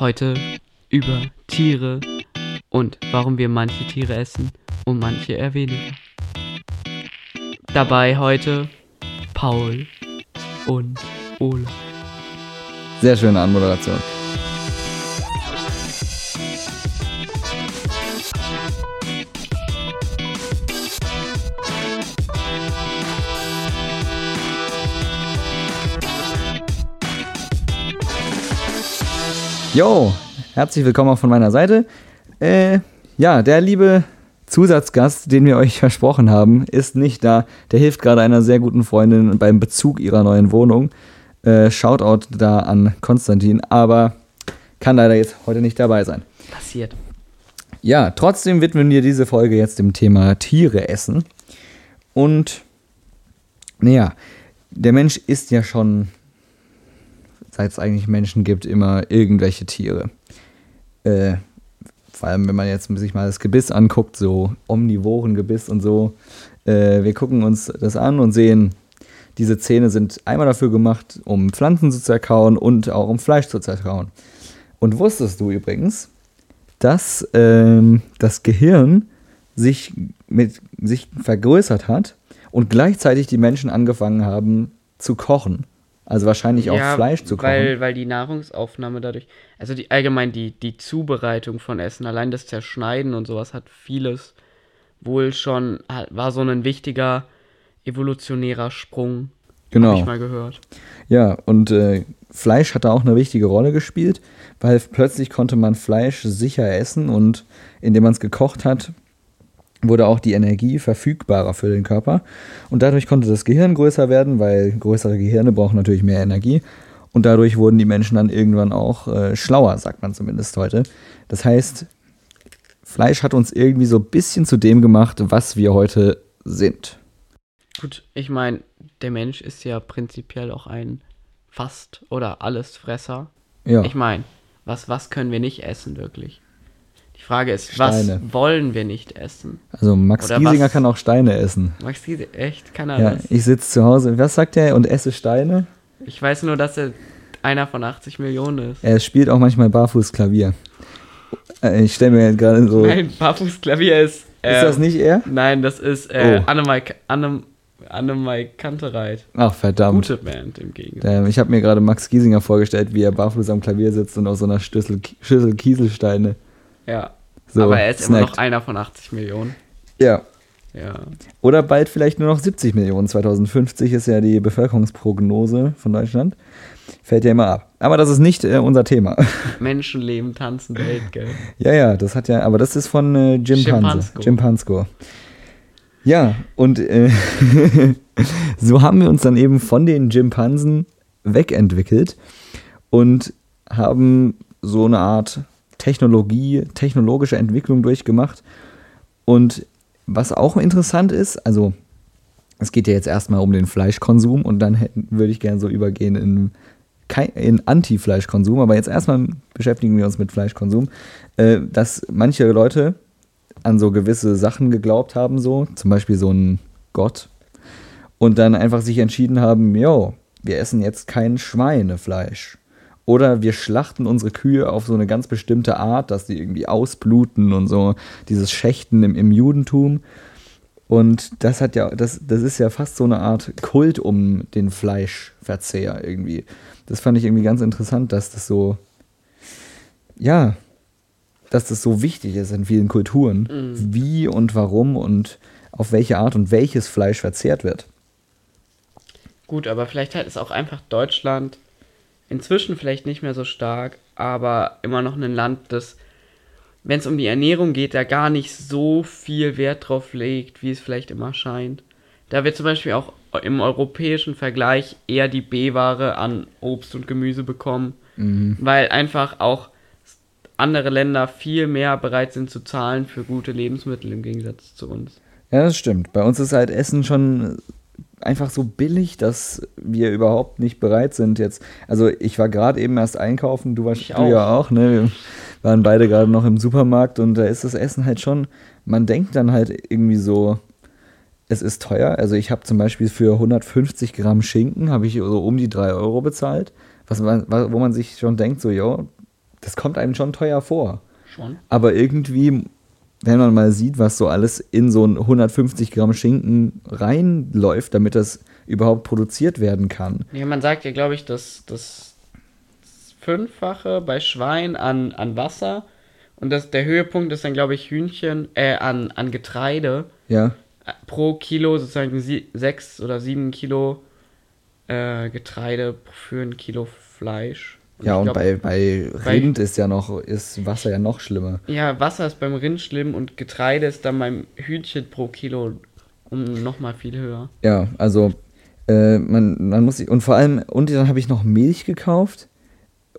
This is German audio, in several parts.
Heute über Tiere und warum wir manche Tiere essen und manche eher weniger. Dabei heute Paul und Ole. Sehr schöne Anmoderation. Jo, herzlich willkommen auch von meiner Seite. Äh, ja, der liebe Zusatzgast, den wir euch versprochen haben, ist nicht da. Der hilft gerade einer sehr guten Freundin beim Bezug ihrer neuen Wohnung. Äh, Shoutout da an Konstantin, aber kann leider jetzt heute nicht dabei sein. Passiert. Ja, trotzdem widmen wir diese Folge jetzt dem Thema Tiere essen. Und naja, der Mensch isst ja schon seit es eigentlich Menschen gibt, immer irgendwelche Tiere. Äh, vor allem, wenn man jetzt sich mal das Gebiss anguckt, so omnivoren Gebiss und so. Äh, wir gucken uns das an und sehen, diese Zähne sind einmal dafür gemacht, um Pflanzen zu zerkauen und auch um Fleisch zu zerkauen. Und wusstest du übrigens, dass ähm, das Gehirn sich, mit, sich vergrößert hat und gleichzeitig die Menschen angefangen haben zu kochen? Also wahrscheinlich auch ja, Fleisch zu kochen. Weil, weil die Nahrungsaufnahme dadurch, also die allgemein die, die Zubereitung von Essen, allein das Zerschneiden und sowas hat vieles wohl schon, war so ein wichtiger evolutionärer Sprung. Genau. Habe ich mal gehört. Ja, und äh, Fleisch hat da auch eine wichtige Rolle gespielt, weil plötzlich konnte man Fleisch sicher essen und indem man es gekocht hat, wurde auch die Energie verfügbarer für den Körper. Und dadurch konnte das Gehirn größer werden, weil größere Gehirne brauchen natürlich mehr Energie. Und dadurch wurden die Menschen dann irgendwann auch äh, schlauer, sagt man zumindest heute. Das heißt, Fleisch hat uns irgendwie so ein bisschen zu dem gemacht, was wir heute sind. Gut, ich meine, der Mensch ist ja prinzipiell auch ein Fast- oder Allesfresser. Ja. Ich meine, was, was können wir nicht essen wirklich? Die Frage ist, Steine. was wollen wir nicht essen? Also Max Oder Giesinger was? kann auch Steine essen. Max Giesinger, echt? Kann er ja, das? Ich sitze zu Hause, was sagt er? Und esse Steine? Ich weiß nur, dass er einer von 80 Millionen ist. Er spielt auch manchmal Barfußklavier. Äh, ich stelle mir gerade so... Nein, Barfußklavier ist... Äh, ist das nicht er? Nein, das ist äh, oh. Annemai, Anne, Annemai Kantereit. Ach, verdammt. Gute Band im Gegenteil. Ähm, ich habe mir gerade Max Giesinger vorgestellt, wie er barfuß am Klavier sitzt und aus so einer Schüssel, Schüssel Kieselsteine ja. So, Aber er ist snackt. immer noch einer von 80 Millionen. Ja. Ja. Oder bald vielleicht nur noch 70 Millionen. 2050 ist ja die Bevölkerungsprognose von Deutschland. Fällt ja immer ab. Aber das ist nicht äh, unser Thema. Menschenleben, Tanzen, Welt, gell? Ja, ja, das hat ja, aber das ist von äh, Jim Panse. Jim Pansko. Ja, und äh, so haben wir uns dann eben von den Jimpansen wegentwickelt und haben so eine Art Technologie, technologische Entwicklung durchgemacht. Und was auch interessant ist, also es geht ja jetzt erstmal um den Fleischkonsum und dann hätten, würde ich gerne so übergehen in, in Anti-Fleischkonsum, aber jetzt erstmal beschäftigen wir uns mit Fleischkonsum, äh, dass manche Leute an so gewisse Sachen geglaubt haben, so zum Beispiel so ein Gott und dann einfach sich entschieden haben, jo, wir essen jetzt kein Schweinefleisch. Oder wir schlachten unsere Kühe auf so eine ganz bestimmte Art, dass die irgendwie ausbluten und so, dieses Schächten im, im Judentum. Und das hat ja, das, das ist ja fast so eine Art Kult um den Fleischverzehr irgendwie. Das fand ich irgendwie ganz interessant, dass das so, ja, dass das so wichtig ist in vielen Kulturen, mhm. wie und warum und auf welche Art und welches Fleisch verzehrt wird. Gut, aber vielleicht hat es auch einfach Deutschland inzwischen vielleicht nicht mehr so stark, aber immer noch ein Land, das, wenn es um die Ernährung geht, da gar nicht so viel Wert drauf legt, wie es vielleicht immer scheint. Da wird zum Beispiel auch im europäischen Vergleich eher die B-Ware an Obst und Gemüse bekommen, mhm. weil einfach auch andere Länder viel mehr bereit sind zu zahlen für gute Lebensmittel im Gegensatz zu uns. Ja, das stimmt. Bei uns ist halt Essen schon einfach so billig, dass wir überhaupt nicht bereit sind jetzt. Also ich war gerade eben erst einkaufen, du warst du auch. ja auch, ne? Wir waren beide gerade noch im Supermarkt und da ist das Essen halt schon, man denkt dann halt irgendwie so, es ist teuer. Also ich habe zum Beispiel für 150 Gramm Schinken, habe ich so um die 3 Euro bezahlt, was man, wo man sich schon denkt, so, jo, das kommt einem schon teuer vor. Schon. Aber irgendwie, wenn man mal sieht, was so alles in so ein 150 Gramm Schinken reinläuft, damit das überhaupt produziert werden kann. Ja, man sagt ja, glaube ich, dass das Fünffache bei Schwein an, an Wasser und das, der Höhepunkt ist dann, glaube ich, Hühnchen, äh, an, an Getreide. Ja. Pro Kilo sozusagen sie, sechs oder sieben Kilo äh, Getreide für ein Kilo Fleisch. Und ja, und glaub, bei, bei Rind bei, ist ja noch, ist Wasser ja noch schlimmer. Ja, Wasser ist beim Rind schlimm und Getreide ist dann beim Hühnchen pro Kilo um nochmal viel höher. Ja, also äh, man, man muss, und vor allem, und dann habe ich noch Milch gekauft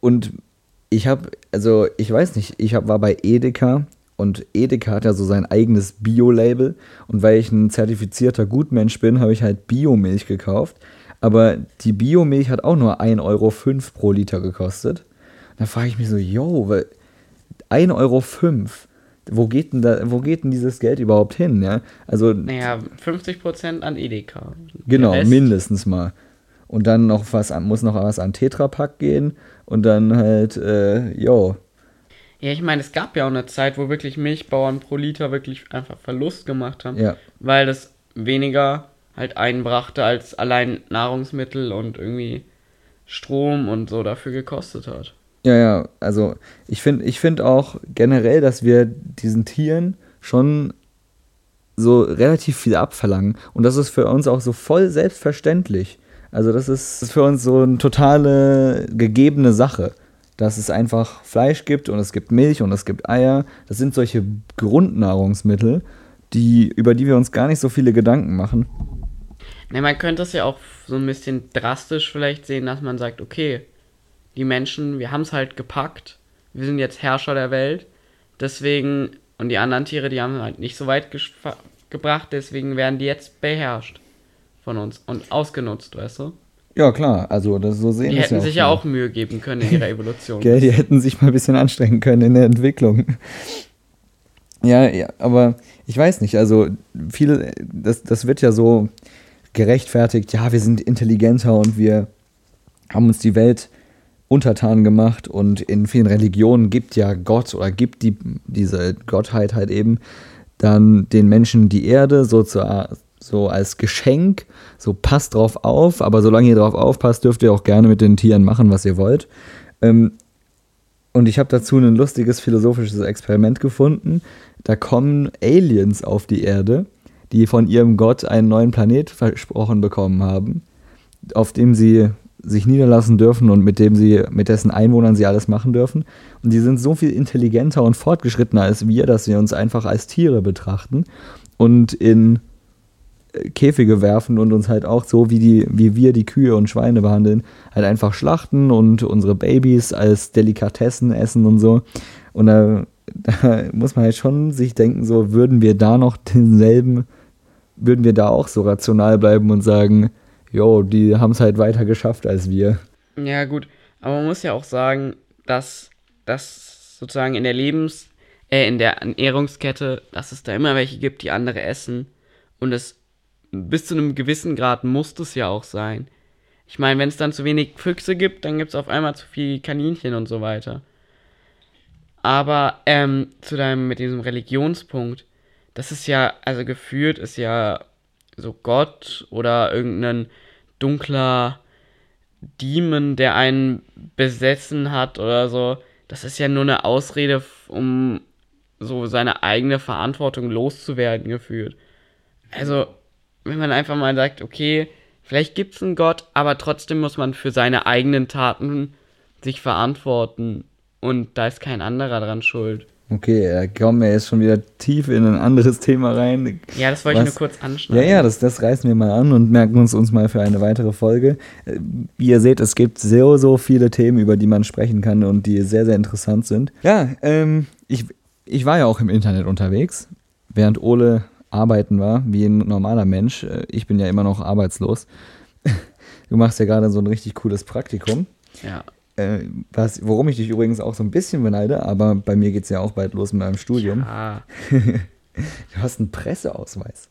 und ich habe, also ich weiß nicht, ich hab, war bei Edeka und Edeka hat ja so sein eigenes Bio-Label und weil ich ein zertifizierter Gutmensch bin, habe ich halt Biomilch gekauft. Aber die Biomilch hat auch nur 1,05 Euro pro Liter gekostet. Da frage ich mich so, yo, 1,05 Euro, wo geht denn da, wo geht denn dieses Geld überhaupt hin? Ja? Also, naja, 50% an Edeka. Genau, mindestens mal. Und dann noch was muss noch was an Tetrapack gehen und dann halt, äh, yo. Ja, ich meine, es gab ja auch eine Zeit, wo wirklich Milchbauern pro Liter wirklich einfach Verlust gemacht haben. Ja. Weil das weniger halt einbrachte als allein Nahrungsmittel und irgendwie Strom und so dafür gekostet hat. Ja, ja, also ich finde ich find auch generell, dass wir diesen Tieren schon so relativ viel abverlangen. Und das ist für uns auch so voll selbstverständlich. Also das ist für uns so eine totale gegebene Sache, dass es einfach Fleisch gibt und es gibt Milch und es gibt Eier. Das sind solche Grundnahrungsmittel, die, über die wir uns gar nicht so viele Gedanken machen. Ne, man könnte es ja auch so ein bisschen drastisch vielleicht sehen, dass man sagt, okay, die Menschen, wir haben es halt gepackt, wir sind jetzt Herrscher der Welt, deswegen, und die anderen Tiere, die haben halt nicht so weit gebracht, deswegen werden die jetzt beherrscht von uns und ausgenutzt, weißt du? Ja, klar, also das so sehen Die hätten ja sich ja auch Mühe geben können in ihrer Evolution. Gell, die hätten sich mal ein bisschen anstrengen können in der Entwicklung. Ja, ja, aber ich weiß nicht, also viele, das, das wird ja so gerechtfertigt, ja, wir sind intelligenter und wir haben uns die Welt untertan gemacht und in vielen Religionen gibt ja Gott oder gibt die, diese Gottheit halt eben dann den Menschen die Erde so zur, so als Geschenk, so passt drauf auf, aber solange ihr drauf aufpasst, dürft ihr auch gerne mit den Tieren machen, was ihr wollt. Ähm, und ich habe dazu ein lustiges philosophisches Experiment gefunden. Da kommen Aliens auf die Erde, die von ihrem Gott einen neuen Planet versprochen bekommen haben, auf dem sie sich niederlassen dürfen und mit dem sie, mit dessen Einwohnern sie alles machen dürfen. Und die sind so viel intelligenter und fortgeschrittener als wir, dass wir uns einfach als Tiere betrachten und in Käfige werfen und uns halt auch so, wie, die, wie wir die Kühe und Schweine behandeln, halt einfach schlachten und unsere Babys als Delikatessen essen und so. Und da, da muss man halt schon sich denken, so würden wir da noch denselben, würden wir da auch so rational bleiben und sagen, jo, die haben es halt weiter geschafft als wir. Ja, gut. Aber man muss ja auch sagen, dass das sozusagen in der Lebens-, äh, in der Ernährungskette, dass es da immer welche gibt, die andere essen. Und es bis zu einem gewissen Grad muss das ja auch sein. Ich meine, wenn es dann zu wenig Füchse gibt, dann gibt es auf einmal zu viel Kaninchen und so weiter. Aber ähm, zu deinem mit diesem Religionspunkt, das ist ja, also gefühlt ist ja so Gott oder irgendein dunkler Demon, der einen besessen hat oder so. Das ist ja nur eine Ausrede, um so seine eigene Verantwortung loszuwerden gefühlt. Also, wenn man einfach mal sagt, okay, vielleicht gibt es einen Gott, aber trotzdem muss man für seine eigenen Taten sich verantworten und da ist kein anderer dran schuld. Okay, da kommen wir jetzt schon wieder tief in ein anderes Thema rein. Ja, das wollte ich nur kurz anschneiden. Ja, ja, das, das reißen wir mal an und merken uns uns mal für eine weitere Folge. Wie ihr seht, es gibt so, so viele Themen, über die man sprechen kann und die sehr, sehr interessant sind. Ja, ähm, ich, ich war ja auch im Internet unterwegs, während Ole arbeiten war, wie ein normaler Mensch. Äh, ich bin ja immer noch arbeitslos. Du machst ja gerade so ein richtig cooles Praktikum. Ja. Äh, was, worum ich dich übrigens auch so ein bisschen beneide, aber bei mir geht es ja auch bald los mit meinem Studium. Ja. du hast einen Presseausweis.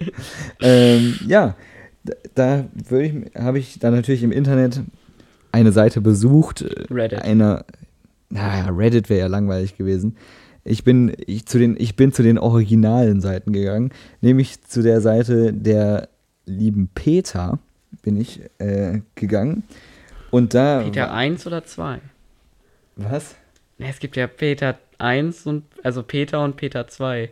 ähm, ja, da, habe ich dann natürlich im Internet eine Seite besucht. Reddit. Eine, naja, Reddit wäre ja langweilig gewesen. Ich bin, ich, zu den, ich bin zu den originalen Seiten gegangen, nämlich zu der Seite der lieben Peter bin ich äh, gegangen. Und da. Peter 1 oder 2? Was? Es gibt ja Peter 1 und also Peter und Peter 2.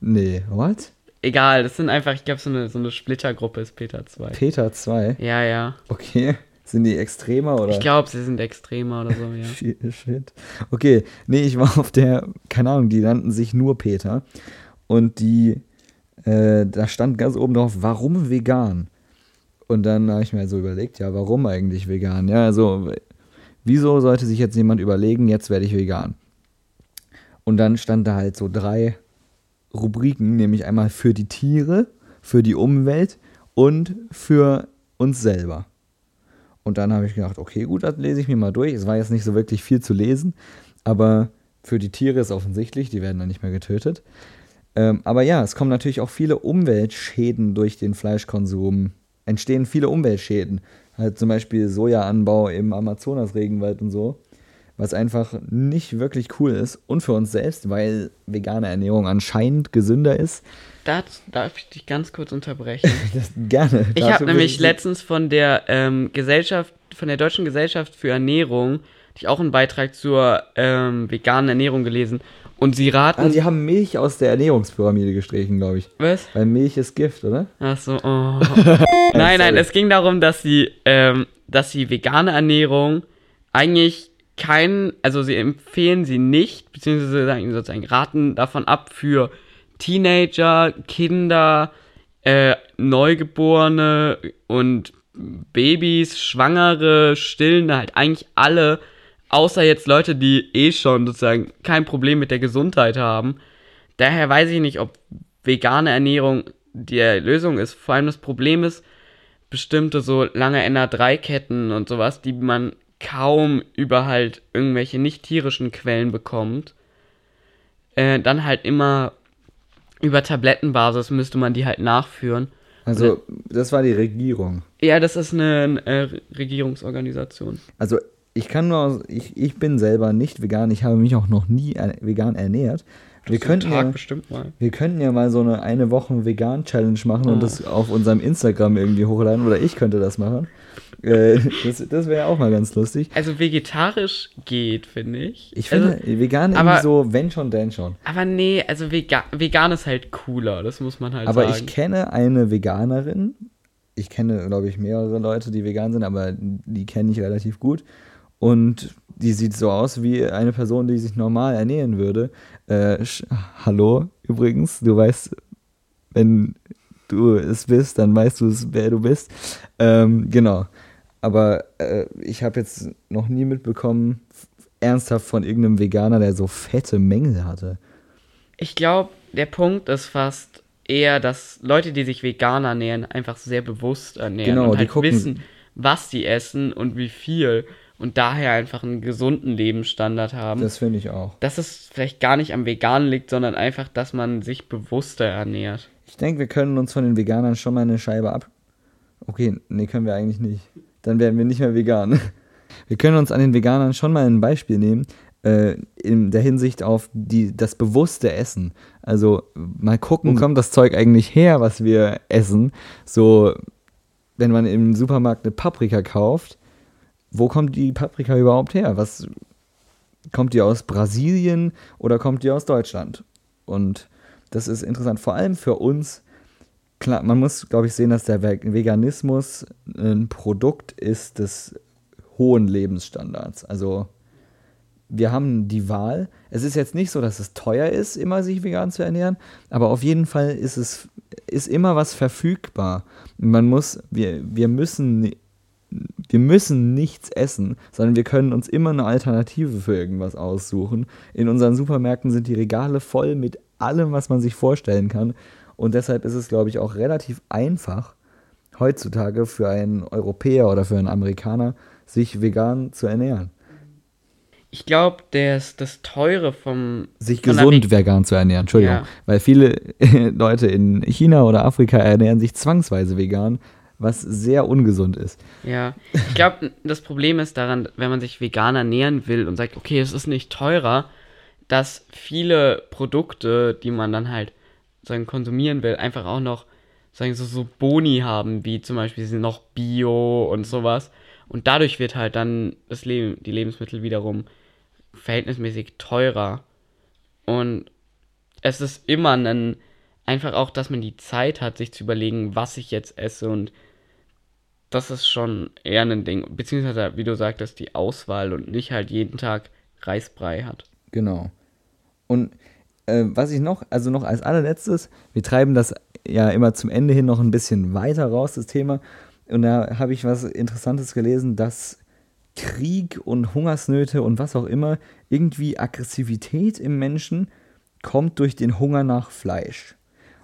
Nee, what? Egal, das sind einfach, ich glaube, so eine, so eine Splittergruppe ist Peter 2. Peter 2? Ja, ja. Okay. Sind die extremer oder? Ich glaube, sie sind extremer oder so, ja. Shit. Okay, nee, ich war auf der, keine Ahnung, die nannten sich nur Peter. Und die, äh, da stand ganz oben drauf, warum vegan? Und dann habe ich mir so überlegt, ja, warum eigentlich vegan? Ja, also, wieso sollte sich jetzt jemand überlegen, jetzt werde ich vegan? Und dann stand da halt so drei Rubriken, nämlich einmal für die Tiere, für die Umwelt und für uns selber. Und dann habe ich gedacht, okay, gut, das lese ich mir mal durch. Es war jetzt nicht so wirklich viel zu lesen, aber für die Tiere ist offensichtlich, die werden dann nicht mehr getötet. Ähm, aber ja, es kommen natürlich auch viele Umweltschäden durch den Fleischkonsum. Entstehen viele Umweltschäden. Halt zum Beispiel Sojaanbau im Amazonas-Regenwald und so. Was einfach nicht wirklich cool ist. Und für uns selbst, weil vegane Ernährung anscheinend gesünder ist. Das darf ich dich ganz kurz unterbrechen? das, gerne. Ich habe nämlich letztens von der ähm, Gesellschaft, von der Deutschen Gesellschaft für Ernährung, ich auch einen Beitrag zur ähm, veganen Ernährung gelesen. Und sie raten. Ah, sie haben Milch aus der Ernährungspyramide gestrichen, glaube ich. Was? Weil Milch ist Gift, oder? Ach so, oh. nein, nein, es ging darum, dass sie, ähm, dass sie vegane Ernährung eigentlich kein, also sie empfehlen sie nicht, beziehungsweise sagen sozusagen raten davon ab für Teenager, Kinder, äh, Neugeborene und Babys, Schwangere, Stillende, halt eigentlich alle, außer jetzt Leute, die eh schon sozusagen kein Problem mit der Gesundheit haben. Daher weiß ich nicht, ob vegane Ernährung die Lösung ist. Vor allem das Problem ist, bestimmte so lange NA3-Ketten und sowas, die man kaum über halt irgendwelche nicht tierischen Quellen bekommt, äh, dann halt immer über Tablettenbasis müsste man die halt nachführen. Also, das war die Regierung. Ja, das ist eine, eine Regierungsorganisation. Also, ich kann nur, ich, ich bin selber nicht vegan, ich habe mich auch noch nie vegan ernährt. Wir könnten, ja, wir könnten ja mal so eine eine Woche vegan Challenge machen oh. und das auf unserem Instagram irgendwie hochladen oder ich könnte das machen. Äh, das das wäre auch mal ganz lustig. Also vegetarisch geht, finde ich. Ich finde also, vegan aber, irgendwie so, wenn schon, denn schon. Aber nee, also vegan, vegan ist halt cooler, das muss man halt aber sagen. Aber ich kenne eine Veganerin. Ich kenne, glaube ich, mehrere Leute, die vegan sind, aber die kenne ich relativ gut. Und die sieht so aus wie eine Person, die sich normal ernähren würde. Äh, hallo, übrigens, du weißt, wenn du es bist, dann weißt du es, wer du bist. Ähm, genau. Aber äh, ich habe jetzt noch nie mitbekommen, ernsthaft von irgendeinem Veganer, der so fette Mängel hatte. Ich glaube, der Punkt ist fast eher, dass Leute, die sich vegan ernähren, einfach sehr bewusst ernähren genau, und halt wissen, was sie essen und wie viel und daher einfach einen gesunden Lebensstandard haben. Das finde ich auch. Dass es vielleicht gar nicht am Veganen liegt, sondern einfach, dass man sich bewusster ernährt. Ich denke, wir können uns von den Veganern schon mal eine Scheibe ab. Okay, nee, können wir eigentlich nicht. Dann werden wir nicht mehr vegan. Wir können uns an den Veganern schon mal ein Beispiel nehmen, äh, in der Hinsicht auf die, das bewusste Essen. Also mal gucken, wo kommt das Zeug eigentlich her, was wir essen. So, wenn man im Supermarkt eine Paprika kauft, wo kommt die Paprika überhaupt her? Was kommt die aus Brasilien oder kommt die aus Deutschland? Und das ist interessant, vor allem für uns. Klar, man muss, glaube ich, sehen, dass der Veganismus ein Produkt ist des hohen Lebensstandards. Also wir haben die Wahl. Es ist jetzt nicht so, dass es teuer ist, immer sich vegan zu ernähren, aber auf jeden Fall ist es ist immer was verfügbar. Man muss, wir, wir müssen wir müssen nichts essen, sondern wir können uns immer eine Alternative für irgendwas aussuchen. In unseren Supermärkten sind die Regale voll mit allem, was man sich vorstellen kann. Und deshalb ist es, glaube ich, auch relativ einfach, heutzutage für einen Europäer oder für einen Amerikaner, sich vegan zu ernähren. Ich glaube, das, das Teure vom. Sich gesund vegan zu ernähren, Entschuldigung. Ja. Weil viele Leute in China oder Afrika ernähren sich zwangsweise vegan, was sehr ungesund ist. Ja, ich glaube, das Problem ist daran, wenn man sich vegan ernähren will und sagt, okay, es ist nicht teurer, dass viele Produkte, die man dann halt sagen, konsumieren will, einfach auch noch sagen so, so Boni haben, wie zum Beispiel sind noch Bio und sowas. Und dadurch wird halt dann das Leben, die Lebensmittel wiederum verhältnismäßig teurer. Und es ist immer ein, einfach auch, dass man die Zeit hat, sich zu überlegen, was ich jetzt esse und das ist schon eher ein Ding. Beziehungsweise, wie du sagtest, die Auswahl und nicht halt jeden Tag Reisbrei hat. Genau. Und äh, was ich noch, also noch als allerletztes, wir treiben das ja immer zum Ende hin noch ein bisschen weiter raus, das Thema. Und da habe ich was Interessantes gelesen, dass Krieg und Hungersnöte und was auch immer, irgendwie Aggressivität im Menschen kommt durch den Hunger nach Fleisch.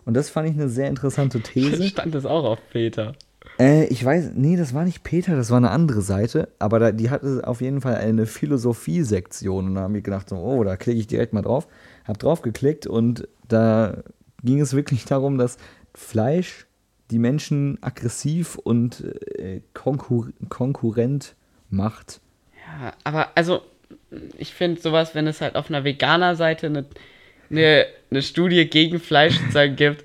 Und das fand ich eine sehr interessante These. Stand das auch auf Peter? Äh, ich weiß, nee, das war nicht Peter, das war eine andere Seite, aber da, die hatte auf jeden Fall eine Philosophie-Sektion und da haben wir gedacht, so, oh, da klicke ich direkt mal drauf, hab drauf geklickt und da ging es wirklich darum, dass Fleisch die Menschen aggressiv und äh, konkur konkurrent macht. Ja, aber also ich finde sowas, wenn es halt auf einer Veganer-Seite eine, eine, eine Studie gegen Fleisch gibt,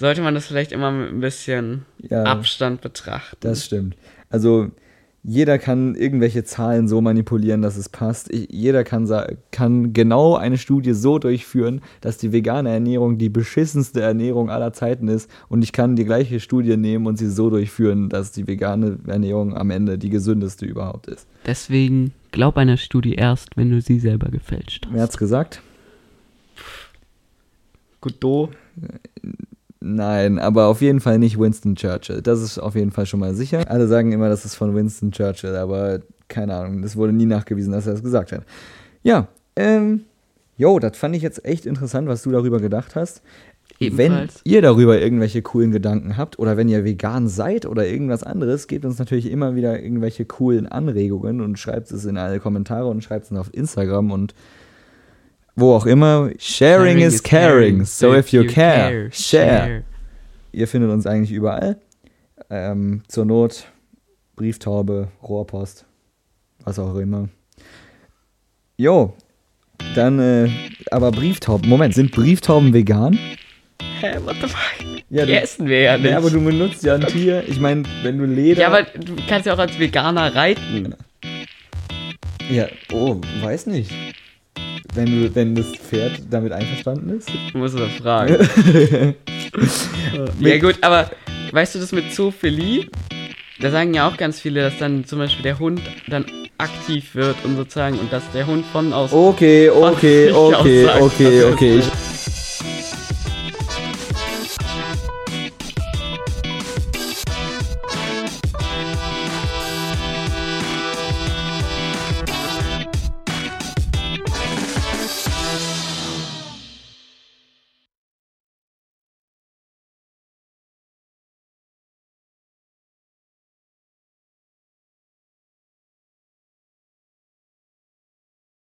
sollte man das vielleicht immer mit ein bisschen ja, Abstand betrachten. Das stimmt. Also jeder kann irgendwelche Zahlen so manipulieren, dass es passt. Ich, jeder kann, kann genau eine Studie so durchführen, dass die vegane Ernährung die beschissenste Ernährung aller Zeiten ist. Und ich kann die gleiche Studie nehmen und sie so durchführen, dass die vegane Ernährung am Ende die gesündeste überhaupt ist. Deswegen glaub einer Studie erst, wenn du sie selber gefälscht hast. Wer hat's gesagt? Godot. Nein, aber auf jeden Fall nicht Winston Churchill. Das ist auf jeden Fall schon mal sicher. Alle sagen immer, das ist von Winston Churchill, aber keine Ahnung, es wurde nie nachgewiesen, dass er das gesagt hat. Ja, ähm, jo, das fand ich jetzt echt interessant, was du darüber gedacht hast. Ebenfalls. Wenn ihr darüber irgendwelche coolen Gedanken habt oder wenn ihr vegan seid oder irgendwas anderes, gebt uns natürlich immer wieder irgendwelche coolen Anregungen und schreibt es in alle Kommentare und schreibt es auf Instagram und wo auch immer. Sharing, Sharing is, is caring. caring. So, if you, you care, care, share. Ihr findet uns eigentlich überall. Ähm, zur Not Brieftaube, Rohrpost, was auch immer. Jo, dann, äh, aber Brieftauben. Moment, sind Brieftauben vegan? Hä, what the fuck? Ja, die essen wir ja nicht. Ja, aber du benutzt ja ein Tier. Ich meine, wenn du Leder. Ja, aber du kannst ja auch als Veganer reiten. Ja, oh, weiß nicht. Wenn, du, wenn das Pferd damit einverstanden ist? Du musst das fragen. ja gut, aber weißt du das mit Zoophilie? Da sagen ja auch ganz viele, dass dann zum Beispiel der Hund dann aktiv wird und sozusagen und dass der Hund von aus. Okay, okay, okay, okay, okay. Ich,